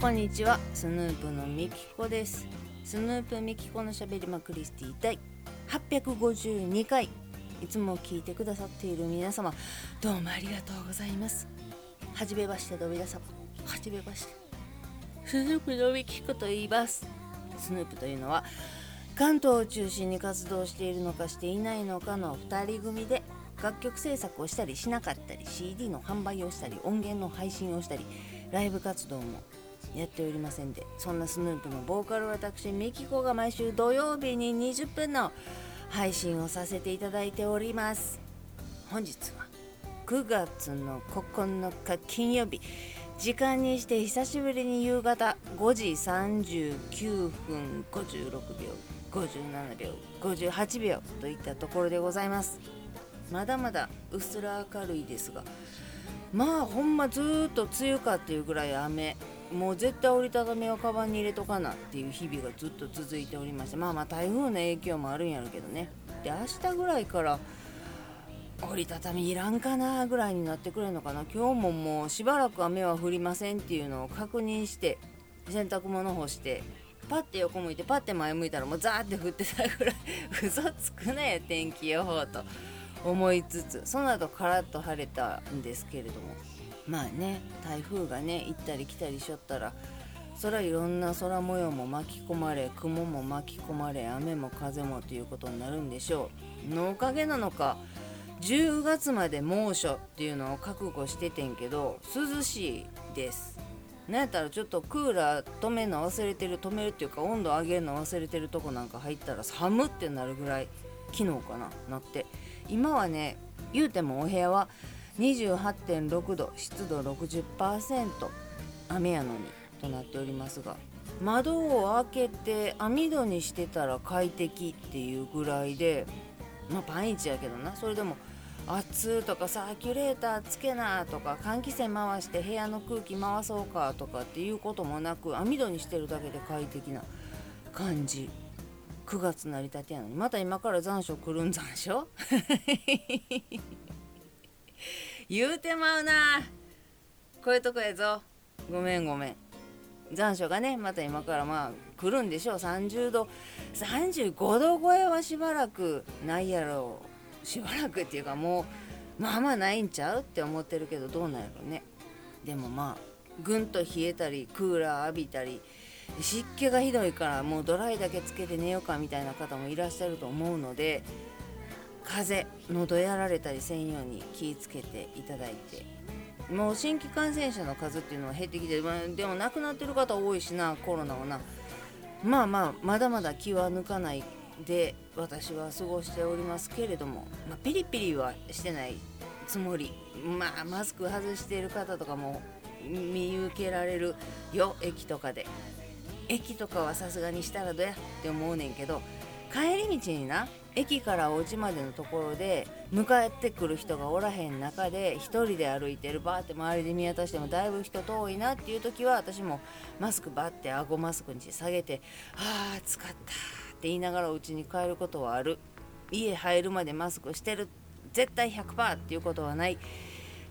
こんにちはスヌープのみきこです。スヌープみきこのしゃべりまクリスティ第852回。いつも聞いてくださっている皆様どうもありがとうございます。はじめましての皆様。はじめまして。スヌープのみきこと言います。スヌープというのは関東を中心に活動しているのかしていないのかの2人組で楽曲制作をしたりしなかったり CD の販売をしたり音源の配信をしたりライブ活動もやっておりませんでそんなスヌープのボーカル私ミキコが毎週土曜日に20分の配信をさせていただいております。本日は9月の9日金曜日時間にして久しぶりに夕方5時39分56秒57秒58秒といったところでございます。まだまだうっすら明るいですがまあほんまずーっと梅雨かっていうぐらい雨もう絶対折りたたみをカバンに入れとかなっていう日々がずっと続いておりましてまあまあ台風の影響もあるんやろうけどね。で明日ぐらいから折りたたみいらんかなぐらいになってくれるのかな。今日ももうしばらく雨は降りませんっていうのを確認して洗濯物干してパッて横向いてパッて前向いたらもうザーって降ってたぐらい 嘘つくね天気予報と思いつつ。その後カラッと晴れたんですけれども。まあね台風がね行ったり来たりしょったらそらいろんな空模様も巻き込まれ雲も巻き込まれ雨も風もということになるんでしょう。のおかげなのか10月まで猛暑っていうのを覚悟しててんけど涼しいです。なんやったらちょっとクーラー止めるの忘れてる止めるっていうか温度上げるの忘れてるとこなんか入ったら寒ってなるぐらい昨日かななって。今はね言うてもお部屋は28.6度湿度60%雨やのにとなっておりますが窓を開けて網戸にしてたら快適っていうぐらいでまあパンイチやけどな。それでも暑とかサーキュレーターつけなとか換気扇回して部屋の空気回そうかとかっていうこともなく網戸にしてるだけで快適な感じ。9月成り立てやのに。また今から残暑来るん残暑 言うてまうな。こういうとこやぞ。ごめんごめん。残暑がねまた今からまあ来るんでしょう。30度35度超えはしばらくないやろう。しばらくっていうかもうまあまあないんちゃうって思ってるけどどうなんやろね。でもまあぐんと冷えたりクーラー浴びたり湿気がひどいからもうドライだけつけて寝ようかみたいな方もいらっしゃると思うので風邪喉やられたりせんように気をつけていただいて。もう新規感染者の数っていうのは減ってきて、でも亡くなってる方多いしなコロナはな。まあまあまだまだ気は抜かないで私は過ごしておりますけれども、まあ、ピリピリはしてないつもり。まあマスク外している方とかも見受けられるよ駅とかで。駅とかはさすがにしたらどやって思うねんけど帰り道にな駅からお家までのところで迎えてくる人がおらへん中で1人で歩いてるバーって周りで見渡してもだいぶ人遠いなっていう時は私もマスクバッて顎マスクに下げて「ああ暑かった」って言いながらお家に帰ることはある。家入るまでマスクしてる。絶対100%っていうことはない。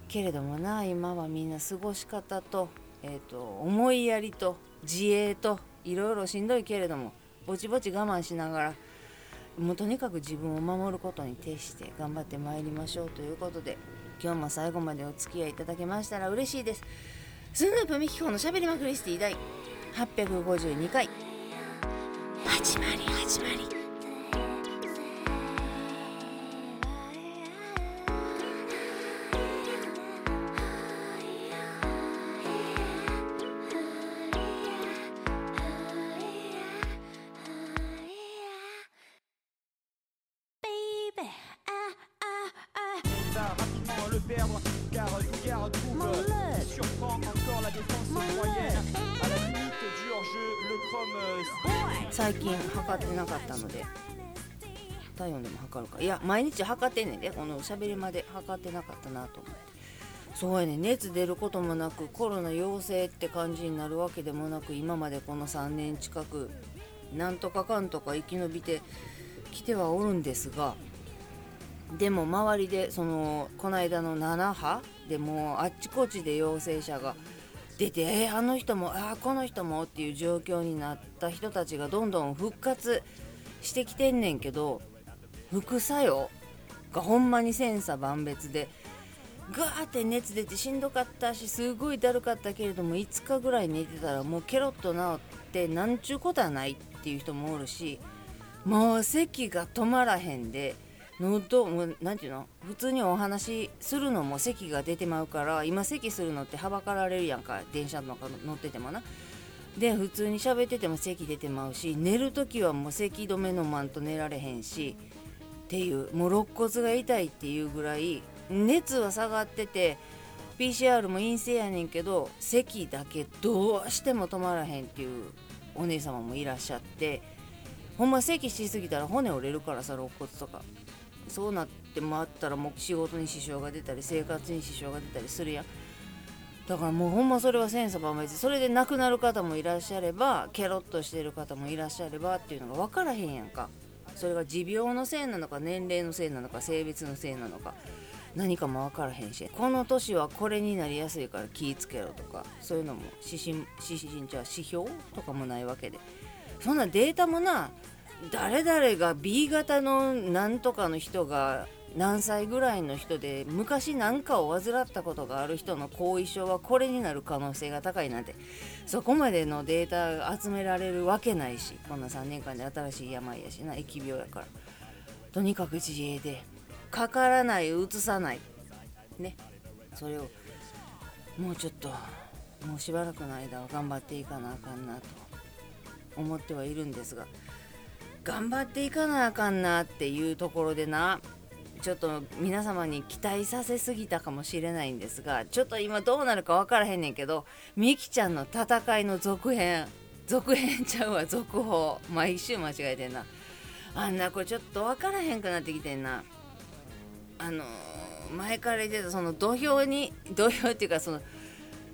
けれどもな今はみんな過ごし方と,、えーと、と思いやりと自衛といろいろしんどいけれどもぼちぼち我慢しながらもうとにかく自分を守ることに徹して頑張ってまいりましょうということで今日も最後までお付き合いいただけましたら嬉しいです。スヌープミキコのしゃべりまくりスティ第852回。始まり始まり。最近測ってなかったので体温でも測るか。いや毎日測ってんねんでこのおしゃべりまで測ってなかったなと思って。そうやね熱出ることもなくコロナ陽性って感じになるわけでもなく今までこの3年近くなんとかかんとか生き延びてきてはおるんですがでも周りでそのこの間の7波でもあっちこっちで陽性者が出てえー、あの人もあこの人もっていう状況になった人たちがどんどん復活してきてんねんけど副作用がほんまに千差万別でガーって熱出てしんどかったしすごいだるかったけれども5日ぐらい寝てたらもうケロッと治ってなんちゅうことはないっていう人もおるしもう咳が止まらへんで喉もうなんていうの普通にお話するのも咳が出てまうから今咳するのってはばかられるやんか電車の中乗っててもな。で普通に喋ってても咳出てまうし寝る時はもう咳止めのまんと寝られへんしっていうもう肋骨が痛いっていうぐらい熱は下がってて PCR も陰性やねんけど咳だけどうしても止まらへんっていうお姉様もいらっしゃってほんま咳しすぎたら骨折れるからさ肋骨とかそうなってもあったらもう仕事に支障が出たり生活に支障が出たりするやん。だからもうほんまそれは千差万別それで亡くなる方もいらっしゃればケロッとしてる方もいらっしゃればっていうのが分からへんやんか。それが持病のせいなのか年齢のせいなのか性別のせいなのか。何かも分からへんし。この年はこれになりやすいから気ぃつけろとか。そういうのも指針指針じゃ指標とかもないわけで。そんなデータもな誰々が B 型のなんとかの人が何歳ぐらいの人で昔何かを患ったことがある人の後遺症はこれになる可能性が高いなんて。そこまでのデータが集められるわけないしこんな3年間で新しい病やしな疫病やからとにかく自衛でかからないうつさない。ね。それをもうちょっともうしばらくの間は頑張っていかなあかんなと思ってはいるんですが。頑張っていかなあかんなっていうところでなちょっと皆様に期待させすぎたかもしれないんですがちょっと今どうなるか分からへんねんけどみきちゃんの戦いの続編続編ちゃうわ続報。毎週間違えてんな。あんなこれちょっと分からへんくなってきてんな。あの、前から言ってたその土俵に土俵っていうかその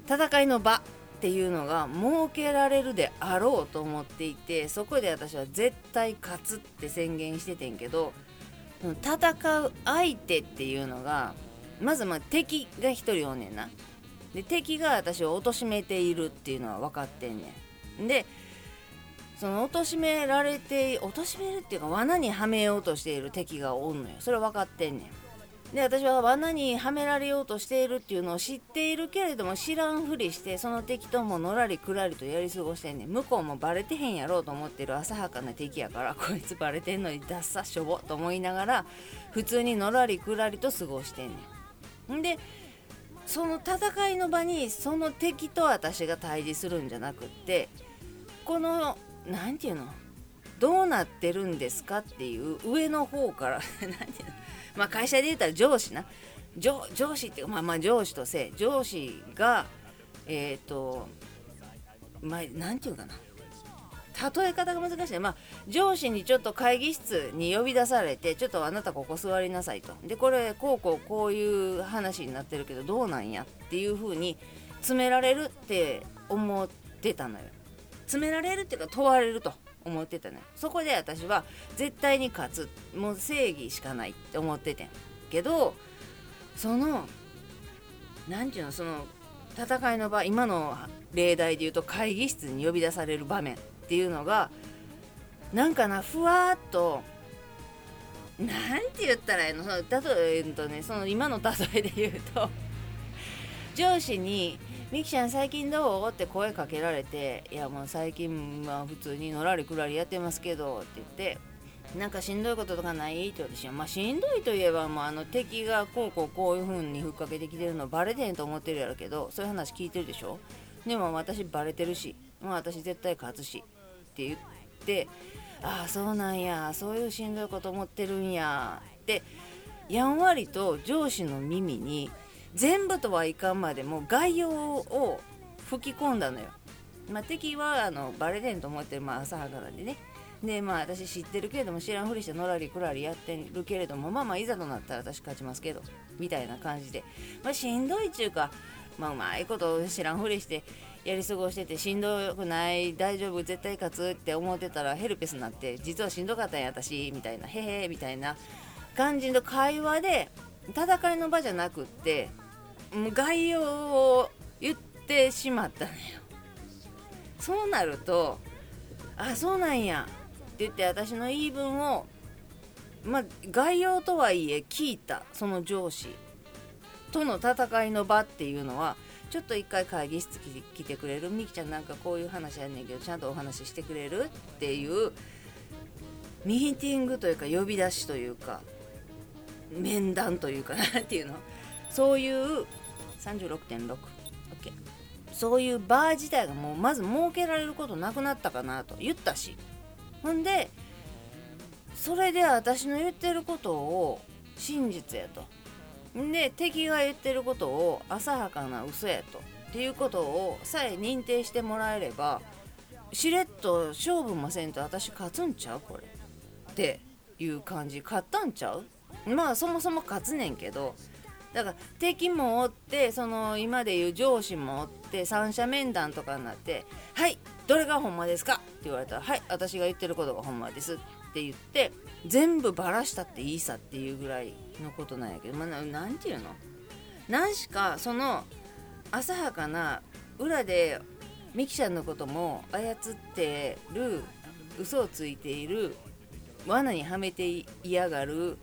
戦いの場。っていうのが設けられるであろうと思っていてそこで私は絶対勝つって宣言しててんけど戦う相手っていうのがまずまあ敵が1人おんねんな。で敵が私を貶めているっていうのは分かってんねん。でその貶められて貶めるっていうか罠にはめようとしている敵がおんのよ。それは分かってんねん。で私は罠にはめられようとしているっていうのを知っているけれども知らんふりしてその敵とものらりくらりとやり過ごしてんね向こうもバレてへんやろうと思ってる浅はかな敵やからこいつバレてんのにダッサしょぼと思いながら普通にのらりくらりと過ごしてんねん。でその戦いの場にその敵と私が対峙するんじゃなくってこの何て言うのどうなってるんですかっていう上の方から 何て言うのまあ、会社で言ったら上司な。上上司っていうか、まあ、まあ上司とせ上司がえっ、ー、とまあなんていうかな。例え方が難しい、まあ、上司にちょっと会議室に呼び出されてちょっとあなたここ座りなさいと。でこれこうこうこういう話になってるけどどうなんやっていう風に詰められるって思ってたのよ。詰められるっていうか問われると。思ってたね。そこで私は絶対に勝つ。もう正義しかないって思っててんけどその何て言うのその戦いの場今の例題で言うと会議室に呼び出される場面っていうのがなんかなふわっとなんて言ったらいいの？その例えるとねその今の例えで言うと上司にミキちゃん最近どう?」って声かけられて「いやもう最近は普通にのらりくらりやってますけど」って言って「なんかしんどいこととかない?」って私はまあしんどいといえばもうあの敵がこうこうこういう風にふっかけてきてるのバレてんと思ってるやろけどそういう話聞いてるでしょ？でも私バレてるしもう私絶対勝つしって言ってああそうなんやそういうしんどいこと思ってるんやってやんわりと上司の耳に全部とはいかんまでも概要を吹き込んだのよ。まあ、敵はあのバレてんと思ってる、まあ、浅はかなんでねでまあ私知ってるけれども知らんふりしてのらりくらりやってるけれどもまあまあいざとなったら私勝ちますけどみたいな感じで、まあ、しんどいっちゅうか、まあ、うまいこと知らんふりしてやり過ごしててしんどくない大丈夫絶対勝つって思ってたらヘルペスになって実はしんどかったんや私みたいなへへみたいな感じの会話で戦いの場じゃなくって概要を言ってしまったのよ。そうなるとあそうなんやって言って私の言い分をまあ概要とはいえ聞いたその上司。との戦いの場っていうのはちょっと一回会議室来てくれる？みきちゃんなんかこういう話やねんけどちゃんとお話ししてくれる？っていうミーティングというか呼び出しというか。面談というかなっていうの？そういう36.6 OK そういうバー自体がもうまず設けられることなくなったかなと言ったし。ほんでそれで私の言ってることを真実やと。で敵が言ってることを浅はかな嘘やと。っていうことをさえ認定してもらえればしれっと勝負もせんと私勝つんちゃう？これ。っていう感じ。勝ったんちゃう？まあそもそも勝つねんけどだから敵もおってその今でいう上司もおって三者面談とかになって「はいどれがほんまですか?」って言われたら「はい私が言ってることがほんまです」って言って全部バラしたっていいさっていうぐらいのことなんやけどまあ何て言うの？何しかその浅はかな裏でミキちゃんのことも操ってる嘘をついている罠にはめて嫌がる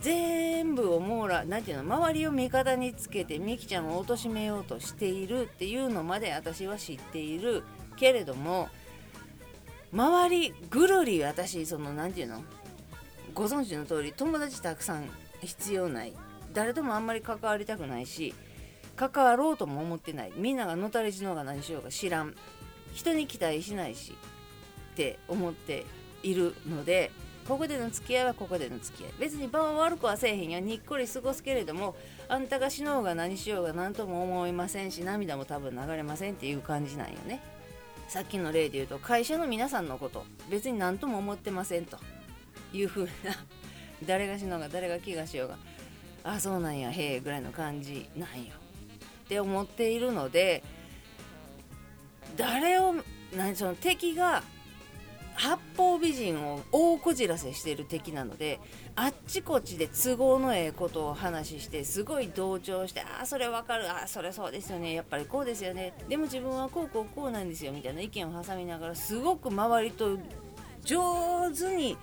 全部を網羅何ていうの周りを味方につけてミキちゃんを貶めようとしているっていうのまで私は知っているけれども周りぐるり私その何て言うのご存知の通り友達たくさん必要ない。誰ともあんまり関わりたくないし関わろうとも思ってないみんながのたれ死のうが何しようが知らん人に期待しないしって思っているのでここでの付き合いはここでの付き合い。別に場は悪くはせえへんやにっこり過ごすけれどもあんたが死のうが何しようが何とも思いませんし涙も多分流れませんっていう感じなんよね。さっきの例で言うと会社の皆さんのこと別に何とも思ってませんという風な 誰が死のうが誰が気がしようが。あそうなんやへえぐらいの感じなんよ。って思っているので誰を何その敵が八方美人を大こじらせしてる敵なのであっちこっちで都合のええことを話してすごい同調してああそれわかるああそれそうですよねやっぱりこうですよねでも自分はこうこうこうなんですよみたいな意見を挟みながらすごく周りと上手に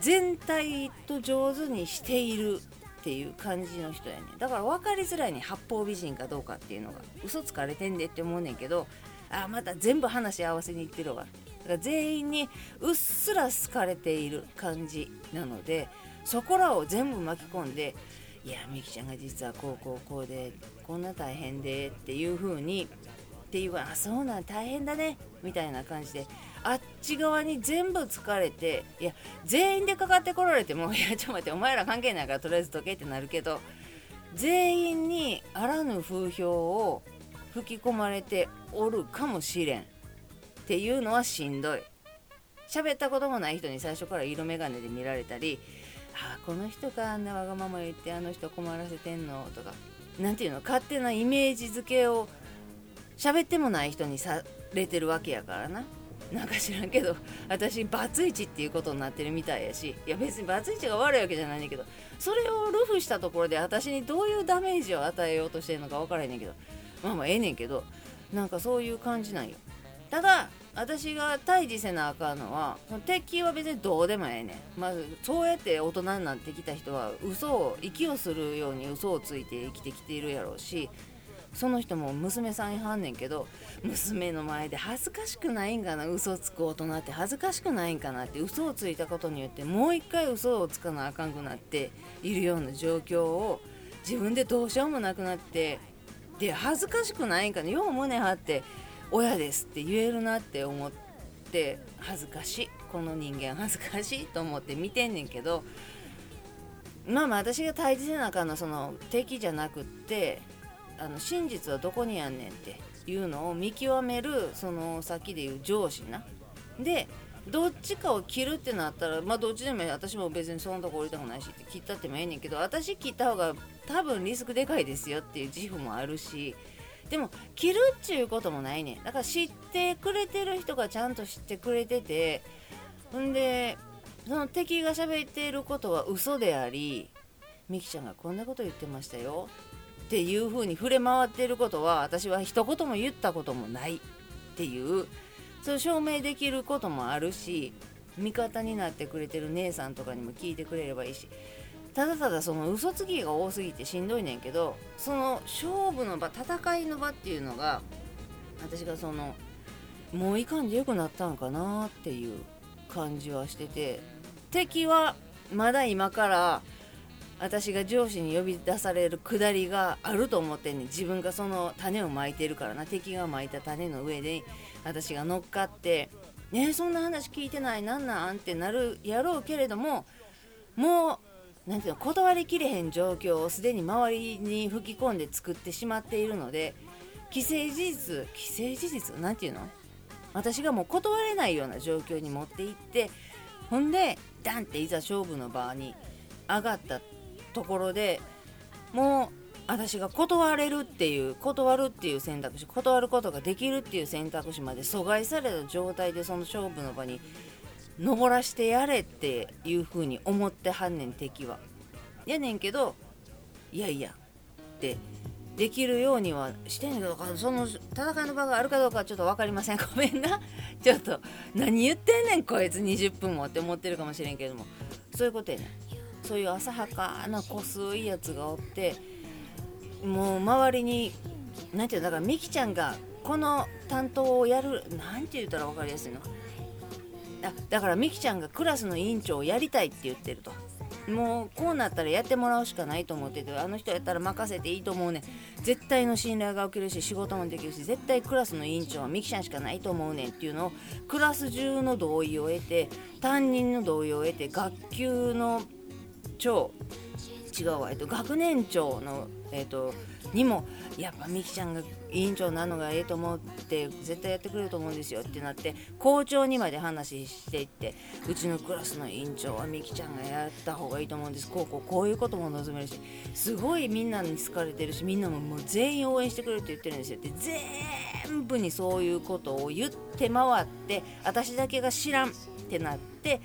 全体と上手にしているっていう感じの人やねだから分かりづらいね八方美人かどうかっていうのが。嘘つかれてんでって思うねんけどあまた全部話合わせにいってるわ。から全員にうっすら好かれている感じなのでそこらを全部巻き込んでいやみきちゃんが実はこうこうこうでこんな大変でっていう風にっていうあそうなん大変だねみたいな感じであっち側に全部疲れていや全員でかかってこられても いやちょっと待ってお前ら関係ないからとりあえず解けってなるけど全員にあらぬ風評を吹き込まれておるかもしれん。っていうのはしんどい喋ったこともない人に最初から色眼鏡で見られたり「ああこの人があんなわがまま言ってあの人困らせてんの?」とか何ていうの勝手なイメージ付けを喋ってもない人にされてるわけやからななんか知らんけど私バツイチっていうことになってるみたいやしいや別にバツイチが悪いわけじゃないねんけどそれをルフしたところで私にどういうダメージを与えようとしてるのか分からへんねんけどまあまあええねんけどなんかそういう感じなんよただ私が対峙せなあかんのは敵は別にどうでもええねん、まあ、そうやって大人になってきた人は嘘を息をするように嘘をついて生きてきているやろうしその人も娘さんいはんねんけど娘の前で恥ずかしくないんかな嘘つく大人って。恥ずかしくないんかなって嘘をついたことによってもう一回嘘をつかなあかんくなっているような状況を自分でどうしようもなくなってで恥ずかしくないんかなよう胸張って親ですって言えるなって思って恥ずかしいこの人間恥ずかしいと思って見てんねんけどまあまあ私が対峙せなあかんのその敵じゃなくってあの真実はどこにやんねんっていうのを見極めるその先でいう上司な。でどっちかを切るってなったらまあどっちでも私も別にそのとこ降りたくないしって切ったってもええねんけど私切った方が多分リスクでかいですよっていう自負もあるしでも切るっちゅうこともないねだから知ってくれてる人がちゃんと知ってくれててほんでその敵が喋っていることは嘘でありみきちゃんがこんなこと言ってましたよ。っていう風に触れ回ってることは私は一言も言ったこともない。っていうそれ証明できることもあるし味方になってくれてる姉さんとかにも聞いてくれればいいしただただその嘘つきが多すぎてしんどいねんけどその勝負の場戦いの場っていうのが私がそのもういかんでよくなったんかなっていう感じはしてて敵はまだ今から私が上司に呼び出されるくだりがあると思ってんねん自分がその種をまいてるからな敵がまいた種の上で私が乗っかって「ねそんな話聞いてないなんなん?」ってなるやろうけれどももう何ていうの断りきれへん状況をすでに周りに吹き込んで作ってしまっているので既成事実既成事実何ていうの？私がもう断れないような状況に持っていってほんでダンっていざ勝負の場に上がったところでもう私が断れるっていう断るっていう選択肢断ることができるっていう選択肢まで阻害された状態でその勝負の場に登らしてやれっていう風に思ってはんねん敵は。やねんけどいやいやってできるようにはしてんねんけどその戦いの場があるかどうかちょっと分かりません。ごめんな。ちょっと何言ってんねんこいつ。20分もって思ってるかもしれんけども。そういうことやねん。そういう浅はかな濃すいいやつがおってもう周りに何て言うのだからみきちゃんがこの担当をやる何て言ったら分かりやすいの？あだからみきちゃんがクラスの委員長をやりたいって言ってると。もうこうなったらやってもらうしかないと思っててあの人やったら任せていいと思うね絶対の信頼が受けるし仕事もできるし絶対クラスの委員長はミキちゃんしかないと思うねんっていうのをクラス中の同意を得て担任の同意を得て学級の長違うわ、えっと、学年長の、えっと、にもやっぱみきちゃんが委員長なのがええと思って絶対やってくれると思うんですよってなって校長にまで話していってうちのクラスの委員長はみきちゃんがやった方がいいと思うんです。こうこうこういうことも望めるしすごいみんなに好かれてるしみんなももう全員応援してくれるって言ってるんですよ。って全部にそういうことを言って回って私だけが知らんってなって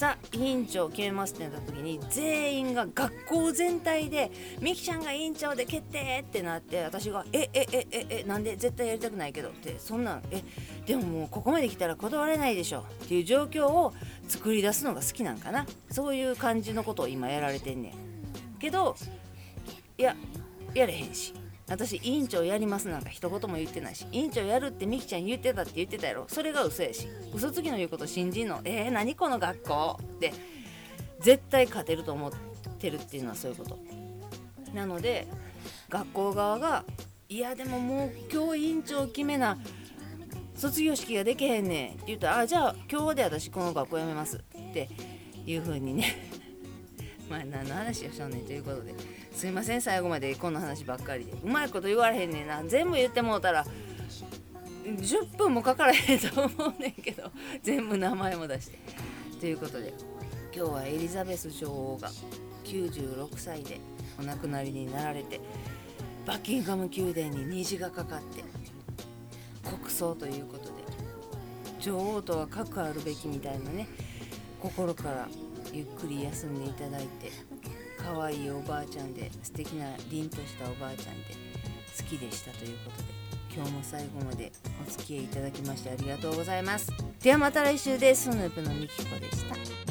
さ委員長決めますってなった時に全員が学校全体でみきちゃんが委員長で決定ってなって私がえええええなんで絶対やりたくないけどってそんなんえでももうここまで来たら断れないでしょ。っていう状況を作り出すのが好きなんかな。そういう感じのことを今やられてんねん。けどいややれへんし。私委員長やりますなんか一言も言ってないし委員長やるってみきちゃん言ってたって言ってたやろ。それが嘘やし。嘘つきの言うこと信じんの。えー、何この学校？って絶対勝てると思ってるっていうのはそういうこと。なので学校側がいやでももう今日委員長決めな卒業式ができへんねん。って言ったらあじゃあ今日で私この学校辞めます。っていう風にね。まあ何の話をしょんねんということで。すいません最後までこんな話ばっかりで。うまいこと言われへんねんな。全部言ってもうたら10分もかからへんと思うねんけど。全部名前も出して。ということで今日はエリザベス女王が96歳でお亡くなりになられてバッキンガム宮殿に虹がかかって国葬ということで女王とは核あるべきみたいなね心からゆっくり休んでいただいて可愛いおばあちゃんで素敵な凛としたおばあちゃんで好きでしたということで今日も最後までお付き合いいただきましてありがとうございます。ではまた来週です。スヌープのみきこでした。